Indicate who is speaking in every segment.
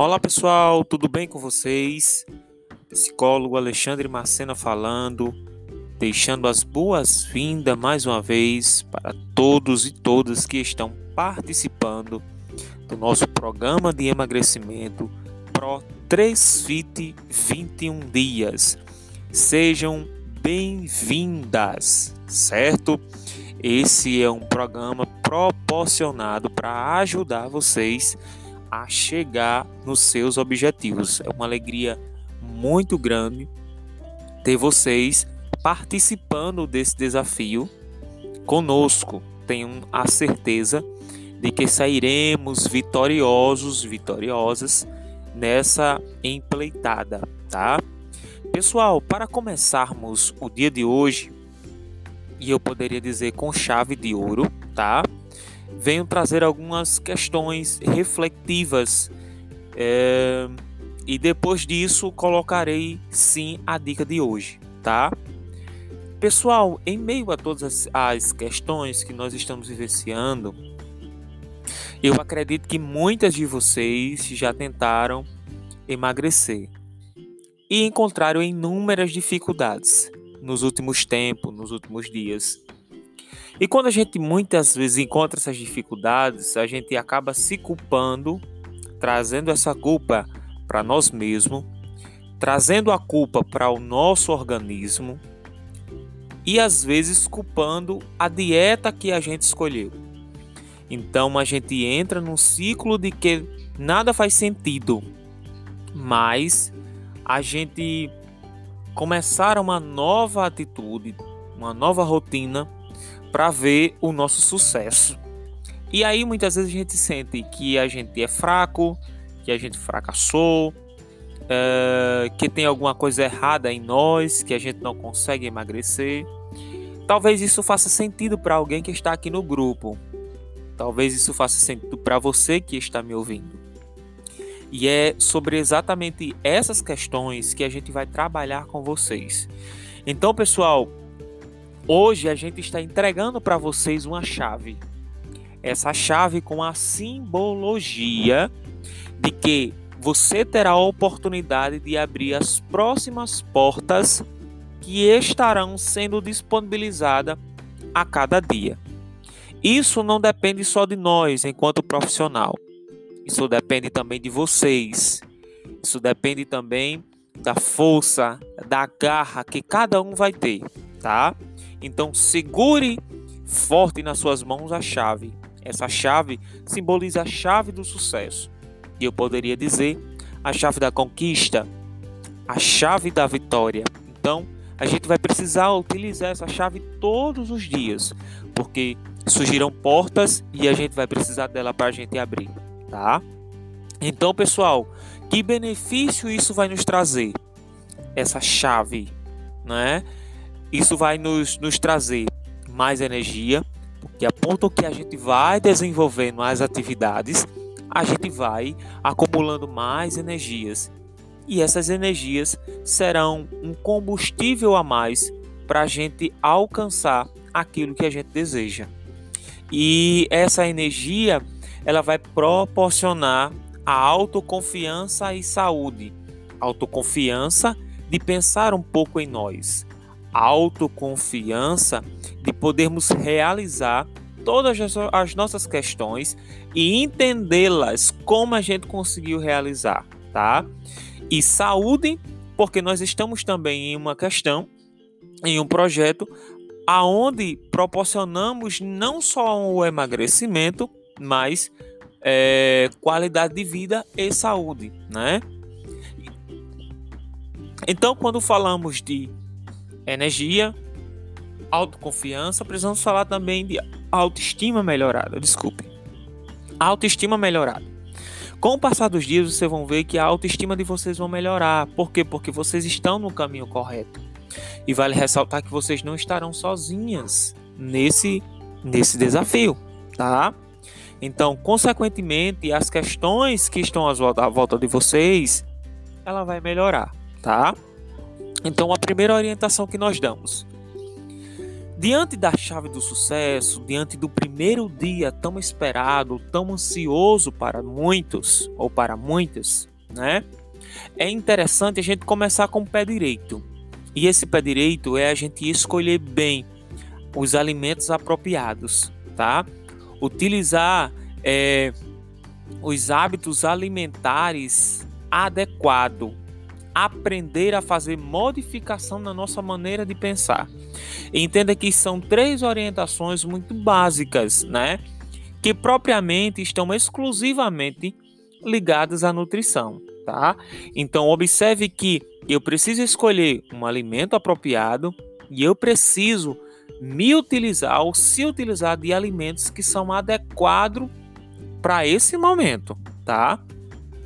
Speaker 1: Olá pessoal, tudo bem com vocês? Psicólogo Alexandre Macena falando, deixando as boas-vindas mais uma vez para todos e todas que estão participando do nosso programa de emagrecimento Pro 3 Fit 21 dias. Sejam bem-vindas, certo? Esse é um programa proporcionado para ajudar vocês a chegar nos seus objetivos. É uma alegria muito grande ter vocês participando desse desafio conosco. Tenho a certeza de que sairemos vitoriosos, vitoriosas nessa empleitada, tá? Pessoal, para começarmos o dia de hoje, e eu poderia dizer com chave de ouro, tá? Venho trazer algumas questões reflexivas é, e depois disso colocarei sim a dica de hoje, tá? Pessoal, em meio a todas as, as questões que nós estamos vivenciando, eu acredito que muitas de vocês já tentaram emagrecer e encontraram inúmeras dificuldades nos últimos tempos, nos últimos dias. E quando a gente muitas vezes encontra essas dificuldades, a gente acaba se culpando, trazendo essa culpa para nós mesmos, trazendo a culpa para o nosso organismo e às vezes culpando a dieta que a gente escolheu. Então a gente entra num ciclo de que nada faz sentido, mas a gente começar uma nova atitude, uma nova rotina para ver o nosso sucesso. E aí muitas vezes a gente sente que a gente é fraco, que a gente fracassou, é, que tem alguma coisa errada em nós, que a gente não consegue emagrecer. Talvez isso faça sentido para alguém que está aqui no grupo. Talvez isso faça sentido para você que está me ouvindo. E é sobre exatamente essas questões que a gente vai trabalhar com vocês. Então, pessoal, Hoje a gente está entregando para vocês uma chave. Essa chave com a simbologia de que você terá a oportunidade de abrir as próximas portas que estarão sendo disponibilizadas a cada dia. Isso não depende só de nós enquanto profissional. Isso depende também de vocês. Isso depende também da força, da garra que cada um vai ter, tá? Então segure forte nas suas mãos a chave. Essa chave simboliza a chave do sucesso. E eu poderia dizer a chave da conquista, a chave da vitória. Então, a gente vai precisar utilizar essa chave todos os dias, porque surgirão portas e a gente vai precisar dela para a gente abrir, tá? Então, pessoal, que benefício isso vai nos trazer? Essa chave, né? Isso vai nos, nos trazer mais energia, porque a ponto que a gente vai desenvolvendo as atividades, a gente vai acumulando mais energias. E essas energias serão um combustível a mais para a gente alcançar aquilo que a gente deseja. E essa energia ela vai proporcionar a autoconfiança e saúde. Autoconfiança de pensar um pouco em nós, autoconfiança de podermos realizar todas as nossas questões e entendê-las como a gente conseguiu realizar, tá? E saúde, porque nós estamos também em uma questão, em um projeto aonde proporcionamos não só o emagrecimento, mas é, qualidade de vida e saúde, né? Então, quando falamos de energia, autoconfiança, precisamos falar também de autoestima melhorada. Desculpe. Autoestima melhorada. Com o passar dos dias, vocês vão ver que a autoestima de vocês vão melhorar. Por quê? Porque vocês estão no caminho correto. E vale ressaltar que vocês não estarão sozinhas nesse, nesse desafio, tá? Então, consequentemente, as questões que estão à volta de vocês, ela vai melhorar, tá? Então, a primeira orientação que nós damos. Diante da chave do sucesso, diante do primeiro dia tão esperado, tão ansioso para muitos ou para muitas, né? É interessante a gente começar com o pé direito. E esse pé direito é a gente escolher bem os alimentos apropriados, tá? Utilizar é, os hábitos alimentares adequados, aprender a fazer modificação na nossa maneira de pensar. Entenda que são três orientações muito básicas, né? Que propriamente estão exclusivamente ligadas à nutrição, tá? Então observe que eu preciso escolher um alimento apropriado e eu preciso me utilizar ou se utilizar de alimentos que são adequados para esse momento, tá?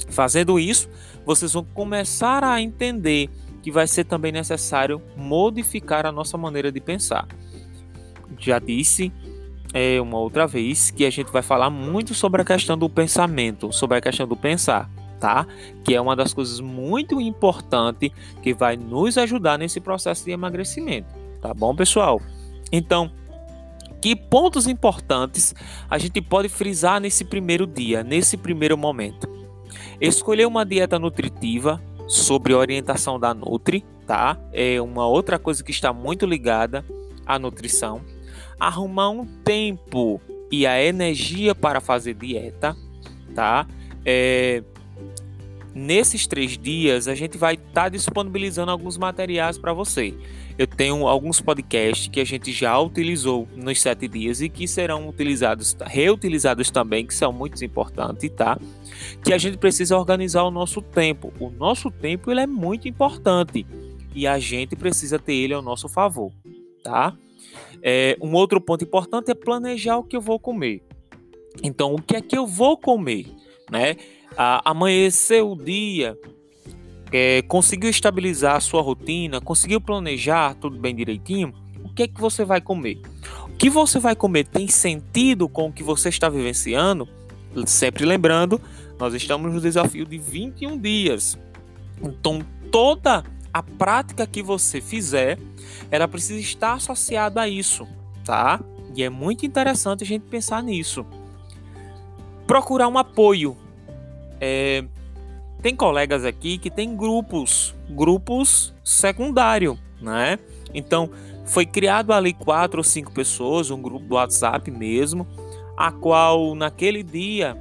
Speaker 1: Fazendo isso, vocês vão começar a entender que vai ser também necessário modificar a nossa maneira de pensar. Já disse é, uma outra vez que a gente vai falar muito sobre a questão do pensamento, sobre a questão do pensar, tá? Que é uma das coisas muito importantes que vai nos ajudar nesse processo de emagrecimento, tá bom, pessoal? Então, que pontos importantes a gente pode frisar nesse primeiro dia, nesse primeiro momento? Escolher uma dieta nutritiva sobre orientação da Nutri, tá? É uma outra coisa que está muito ligada à nutrição. Arrumar um tempo e a energia para fazer dieta, tá? É, nesses três dias a gente vai estar tá disponibilizando alguns materiais para você. Eu tenho alguns podcasts que a gente já utilizou nos sete dias e que serão utilizados, reutilizados também, que são muito importantes, tá? Que a gente precisa organizar o nosso tempo. O nosso tempo ele é muito importante e a gente precisa ter ele ao nosso favor, tá? É, um outro ponto importante é planejar o que eu vou comer. Então, o que é que eu vou comer, né? Amanhecer o dia, é, conseguiu estabilizar a sua rotina, conseguiu planejar tudo bem direitinho, o que é que você vai comer? O que você vai comer tem sentido com o que você está vivenciando? Sempre lembrando, nós estamos no desafio de 21 dias. Então, toda a prática que você fizer, ela precisa estar associada a isso, tá? E é muito interessante a gente pensar nisso. Procurar um apoio, é, tem colegas aqui que tem grupos, grupos secundário, né? Então, foi criado ali quatro ou cinco pessoas, um grupo do WhatsApp mesmo, a qual naquele dia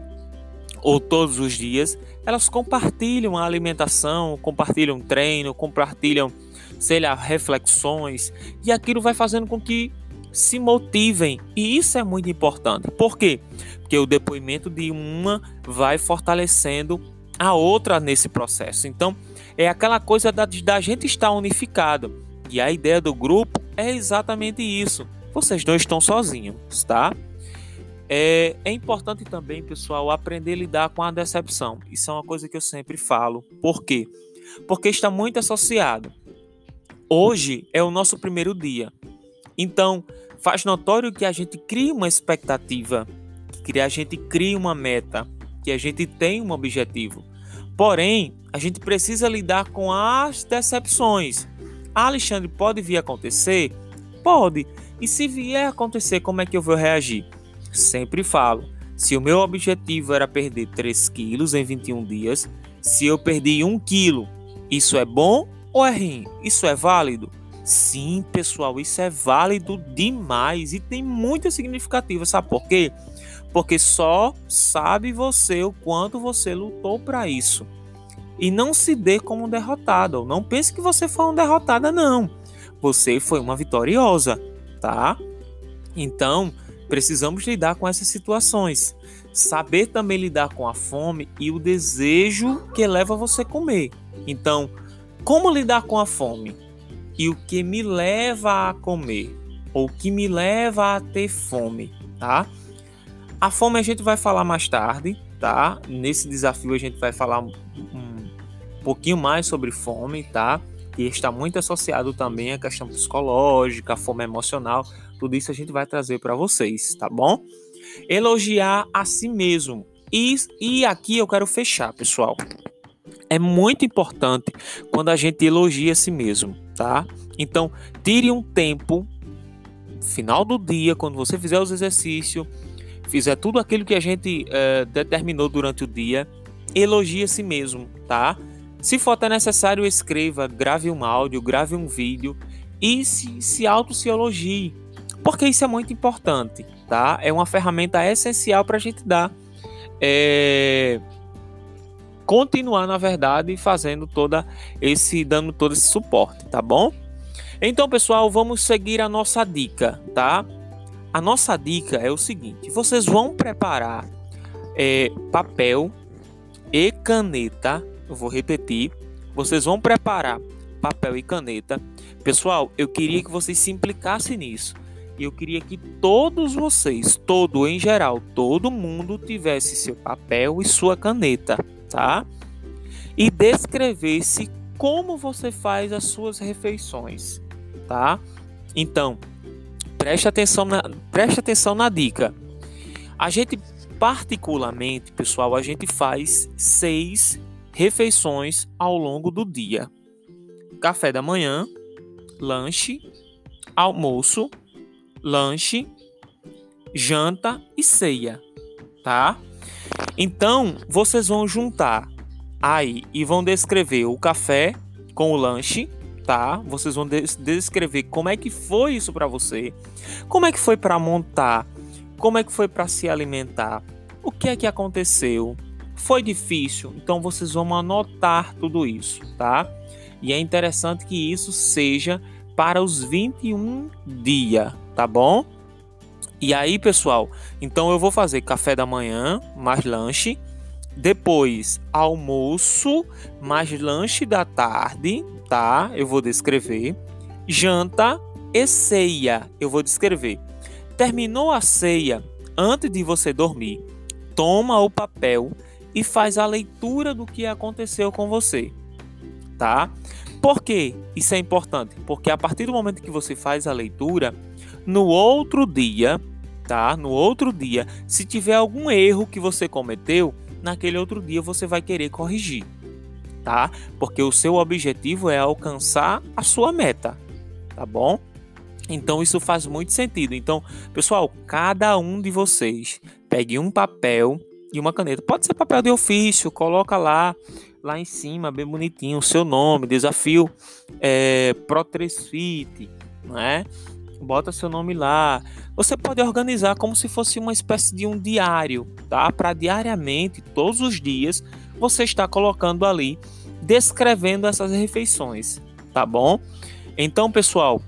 Speaker 1: ou todos os dias elas compartilham a alimentação, compartilham treino, compartilham, sei lá, reflexões e aquilo vai fazendo com que se motivem e isso é muito importante. Por quê? Porque o depoimento de uma vai fortalecendo a outra nesse processo. Então, é aquela coisa da, da gente estar unificado. E a ideia do grupo é exatamente isso. Vocês não estão sozinhos, tá? É, é, importante também, pessoal, aprender a lidar com a decepção. Isso é uma coisa que eu sempre falo. Por quê? Porque está muito associado. Hoje é o nosso primeiro dia. Então, faz notório que a gente cria uma expectativa que a gente cria uma meta, que a gente tem um objetivo. Porém, a gente precisa lidar com as decepções. Alexandre, pode vir a acontecer? Pode. E se vier a acontecer, como é que eu vou reagir? Sempre falo. Se o meu objetivo era perder 3 quilos em 21 dias, se eu perdi 1 quilo, isso é bom ou é ruim? Isso é válido? Sim, pessoal, isso é válido demais e tem muito significativo. Sabe por quê? porque só sabe você o quanto você lutou para isso. E não se dê como derrotado. Não pense que você foi uma derrotada, não. Você foi uma vitoriosa, tá? Então, precisamos lidar com essas situações. Saber também lidar com a fome e o desejo que leva você a comer. Então, como lidar com a fome? E o que me leva a comer? Ou o que me leva a ter fome, tá? A fome a gente vai falar mais tarde, tá? Nesse desafio a gente vai falar um, pouquinho mais sobre fome, tá? Que está muito associado também à questão psicológica, a fome emocional. Tudo isso a gente vai trazer para vocês, tá bom? Elogiar a si mesmo. E, e aqui eu quero fechar, pessoal. É muito importante quando a gente elogia a si mesmo, tá? Então, tire um tempo, final do dia, quando você fizer os exercícios, fizer tudo aquilo que a gente é, determinou durante o dia, elogie a si mesmo, tá? Se for até necessário, escreva, grave um áudio, grave um vídeo e se, se auto-se elogie. Porque isso é muito importante, tá? É uma ferramenta essencial para a gente dar. É... Continuar, na verdade, fazendo toda esse, dando todo esse suporte, tá bom? Então, pessoal, vamos seguir a nossa dica, tá? A nossa dica é o seguinte: vocês vão preparar é, papel e caneta. Eu vou repetir. Vocês vão preparar papel e caneta. Pessoal, eu queria que vocês se implicassem nisso. E eu queria que todos vocês, todo em geral, todo mundo tivesse seu papel e sua caneta, tá? E descrevesse como você faz as suas refeições, tá? Então, preste atenção na, preste atenção na dica. A gente, particularmente, pessoal, a gente faz seis refeições ao longo do dia: café da manhã, lanche, almoço, lanche, janta e ceia, tá? Então, vocês vão juntar aí e vão descrever o café com o lanche, tá? Vocês vão descrever como é que foi isso para você, como é que foi para montar, como é que foi para se alimentar, o que é que aconteceu, foi difícil, então vocês vão anotar tudo isso, tá? E é interessante que isso seja para os 21 dias, tá bom? E aí, pessoal, então eu vou fazer café da manhã, mais lanche, depois almoço, mais lanche da tarde, tá? Eu vou descrever. Janta e ceia, eu vou descrever. Terminou a ceia, antes de você dormir, toma o papel e faz a leitura do que aconteceu com você, tá? Por que isso é importante? Porque a partir do momento que você faz a leitura, no outro dia, No outro dia, se tiver algum erro que você cometeu, naquele outro dia você vai querer corrigir, tá? Porque o seu objetivo é alcançar a sua meta, tá bom? Então isso faz muito sentido. Então, pessoal, cada um de vocês pegue um papel e uma caneta. Pode ser papel de ofício, coloca lá lá em cima, bem bonitinho, o seu nome, desafio é, Pro 3 Fit, né? Bota seu nome lá. Você pode organizar como se fosse uma espécie de um diário, tá? Para diariamente, todos os dias, você está colocando ali, descrevendo essas refeições, tá bom? Então, pessoal,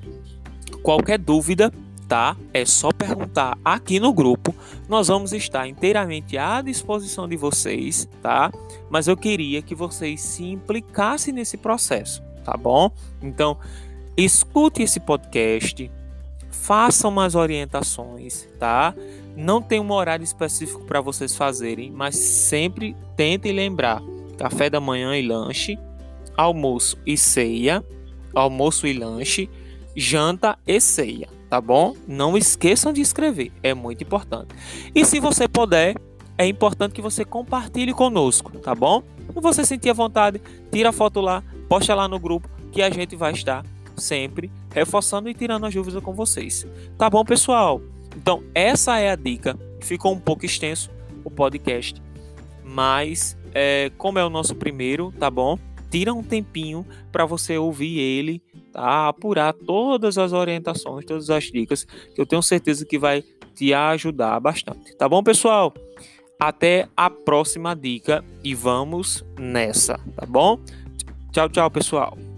Speaker 1: qualquer dúvida, tá? É só perguntar aqui no grupo. Nós vamos estar inteiramente à disposição de vocês, tá? Mas eu queria que vocês se implicassem nesse processo, tá bom? Então, escute esse podcast, façam umas orientações, tá? Não tem um horário específico para vocês fazerem, mas sempre tentem lembrar: café da manhã e lanche, almoço e ceia, almoço e lanche, janta e ceia tá bom? Não esqueçam de escrever, é muito importante. E se você puder, é importante que você compartilhe conosco, tá bom? Se você sentir a vontade, tira a foto lá, posta lá no grupo que a gente vai estar sempre reforçando e tirando as dúvidas com vocês. Tá bom, pessoal? Então, essa é a dica. Ficou um pouco extenso o podcast, mas é, como é o nosso primeiro, tá bom? Tira um tempinho para você ouvir ele tá? apurar todas as orientações, todas as dicas, que eu tenho certeza que vai te ajudar bastante. Tá bom, pessoal? Até a próxima dica e vamos nessa, tá bom? Tchau, tchau, pessoal.